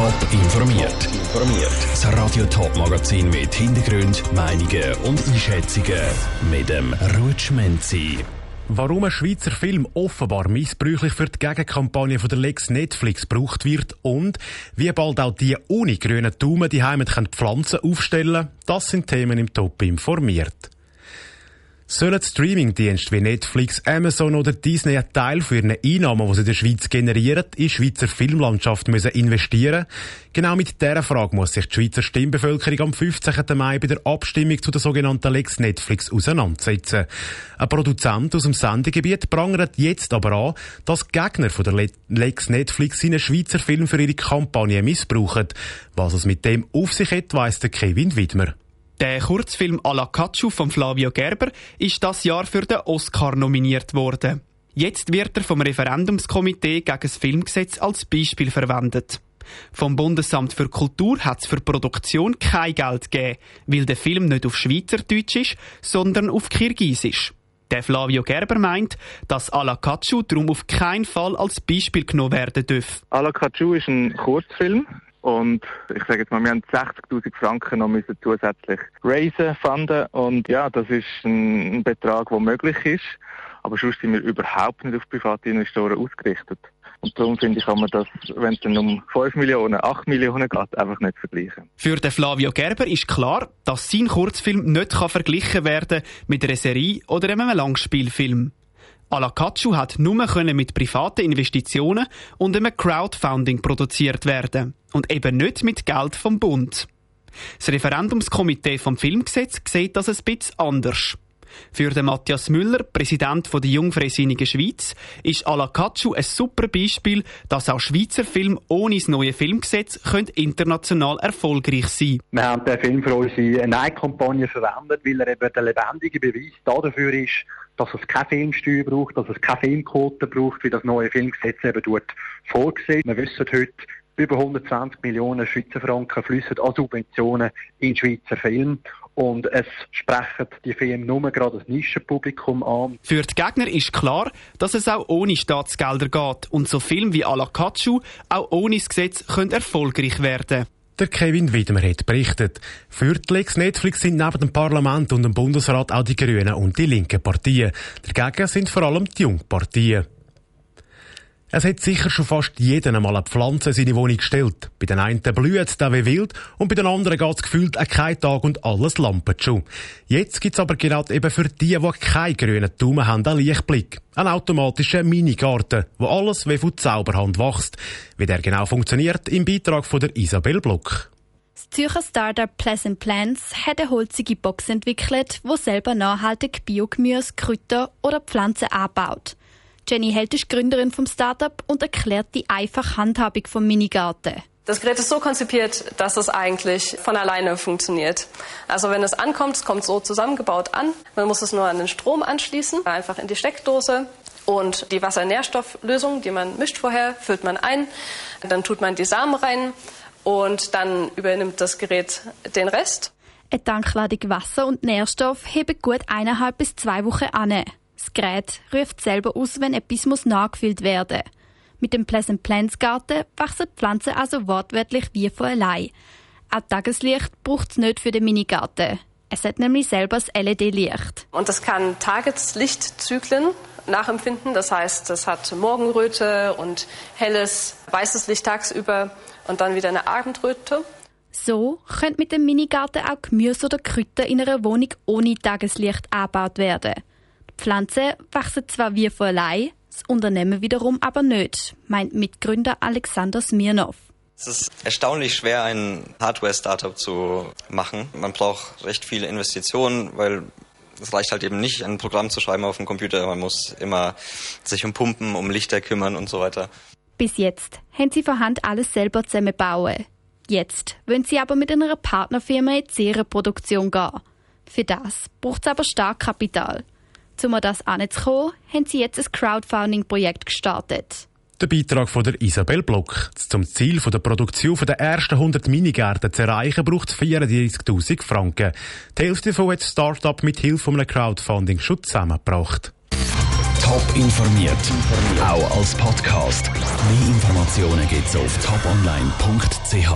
Top informiert. Informiert. Das Radio Top Magazin mit Hintergrund, Meinungen und Einschätzungen mit dem Rutschmenzi. Warum ein Schweizer Film offenbar missbräuchlich für die Gegenkampagne von der Lex Netflix gebraucht wird und wie bald auch die ohne grünen Daumen die Heimat Pflanzen aufstellen, das sind Themen im Top informiert. Sollen Streamingdienste wie Netflix, Amazon oder Disney einen Teil für eine Einnahme, die sie in der Schweiz generieren, in die Schweizer Filmlandschaft müssen investieren Genau mit dieser Frage muss sich die Schweizer Stimmbevölkerung am 15. Mai bei der Abstimmung zu der sogenannten Lex Netflix auseinandersetzen. Ein Produzent aus dem Sendegebiet prangert jetzt aber an, dass Gegner von der Lex Netflix seinen Schweizer Film für ihre Kampagne missbrauchen. Was es mit dem auf sich hat, weiss der Kevin Widmer. Der Kurzfilm A la Cacio von Flavio Gerber ist das Jahr für den Oscar nominiert worden. Jetzt wird er vom Referendumskomitee gegen das Filmgesetz als Beispiel verwendet. Vom Bundesamt für Kultur hat es für Produktion kein Geld gegeben, weil der Film nicht auf Schweizerdeutsch ist, sondern auf Kirgisisch. Der Flavio Gerber meint, dass Alakachu darum auf keinen Fall als Beispiel genommen werden darf. Alakachu ist ein Kurzfilm und ich sage jetzt mal, wir haben 60.000 Franken noch müssen zusätzlich raisen, fanden. Und ja, das ist ein Betrag, der möglich ist. Aber sonst sind wir überhaupt nicht auf private Investoren ausgerichtet. Und darum finde ich, kann man das, wenn es dann um 5 Millionen, 8 Millionen geht, einfach nicht vergleichen. Für den Flavio Gerber ist klar, dass sein Kurzfilm nicht kann verglichen werden mit einer Serie oder einem Langspielfilm. Alakachu hat nur mit privaten Investitionen und einem Crowdfunding produziert werden und eben nicht mit Geld vom Bund. Das Referendumskomitee vom Filmgesetz sieht das ein bisschen anders. Für den Matthias Müller, Präsident der Jungfreisinnigen Schweiz, ist Alakachu ein super Beispiel, dass auch Schweizer Filme ohne das neue Filmgesetz international erfolgreich sein können. Wir haben den Film für unsere Nein-Kampagne verwendet, weil er eben der lebendige Beweis dafür ist, dass es keine Filmsteuer braucht, dass es keine Filmquote braucht, wie das neue Filmgesetz eben dort vorgesehen. Wir wissen heute, über 120 Millionen Schweizer Franken fließen an Subventionen in Schweizer Filme. Und es sprechen die Filme nur gerade das Nischenpublikum an. Für die Gegner ist klar, dass es auch ohne Staatsgelder geht und so Filme wie Alakachu auch ohne das Gesetz können erfolgreich werden der Kevin Widmer hat berichtet. Für die Lex Netflix sind neben dem Parlament und dem Bundesrat auch die Grünen und die linken Partien. Dagegen sind vor allem die Jungpartien. Es hat sicher schon fast jeden einmal eine Pflanze in seine Wohnung gestellt. Bei den einen blüht es wie wild und bei den anderen geht es gefühlt auch kein Tag und alles lampert schon. Jetzt gibt es aber gerade eben für die, die keinen grünen Daumen haben, einen Lichtblick. Einen automatischen Minigarten, wo alles wie von Zauberhand wächst. Wie der genau funktioniert, im Beitrag von der Isabel Block. Das Zürcher Startup Pleasant Plants hat eine holzige Box entwickelt, wo selber nachhaltig Biogemüse, Kräuter oder Pflanzen anbaut. Jenny Held ist Gründerin vom Startup und erklärt die einfache Handhabung vom Minigarten. Das Gerät ist so konzipiert, dass es eigentlich von alleine funktioniert. Also wenn es ankommt, es kommt so zusammengebaut an. Man muss es nur an den Strom anschließen, einfach in die Steckdose. Und die Wassernährstofflösung, die man mischt vorher, füllt man ein. Dann tut man die Samen rein und dann übernimmt das Gerät den Rest. Eine Tankladung Wasser und Nährstoff heben gut eineinhalb bis zwei Wochen an. Das Gerät ruft selber aus, wenn etwas muss nachgefüllt werden. Mit dem Pleasant Plants Garten wachsen die Pflanzen also wortwörtlich wie von allein. Auch Tageslicht braucht es nicht für den Minigarten. Es hat nämlich selber das LED-Licht. Und das kann Tageslichtzyklen nachempfinden. Das heißt, es hat Morgenröte und helles, weißes Licht tagsüber und dann wieder eine Abendröte. So könnte mit dem Minigarten auch Gemüse oder Kräuter in einer Wohnung ohne Tageslicht angebaut werden. Pflanzen wachsen zwar wie von allein, das Unternehmen wiederum aber nicht, meint Mitgründer Alexander Smirnov. Es ist erstaunlich schwer, ein Hardware-Startup zu machen. Man braucht recht viele Investitionen, weil es reicht halt eben nicht, ein Programm zu schreiben auf dem Computer. Man muss immer sich um Pumpen, um Lichter kümmern und so weiter. Bis jetzt haben sie von Hand alles selber zusammenbauen. Jetzt wollen sie aber mit einer Partnerfirma in die Serienproduktion gehen. Für das braucht es aber Starkkapital. Um das anzukommen, haben sie jetzt ein Crowdfunding-Projekt gestartet. Der Beitrag von der Isabel Block. Zum Ziel der Produktion der ersten 100 Minigärten zu erreichen, braucht es 34.000 Franken. Die Hälfte davon hat das Start-up mit Hilfe eines Crowdfunding schon zusammengebracht. Top informiert, auch als Podcast. Mehr Informationen gibt's auf toponline.ch.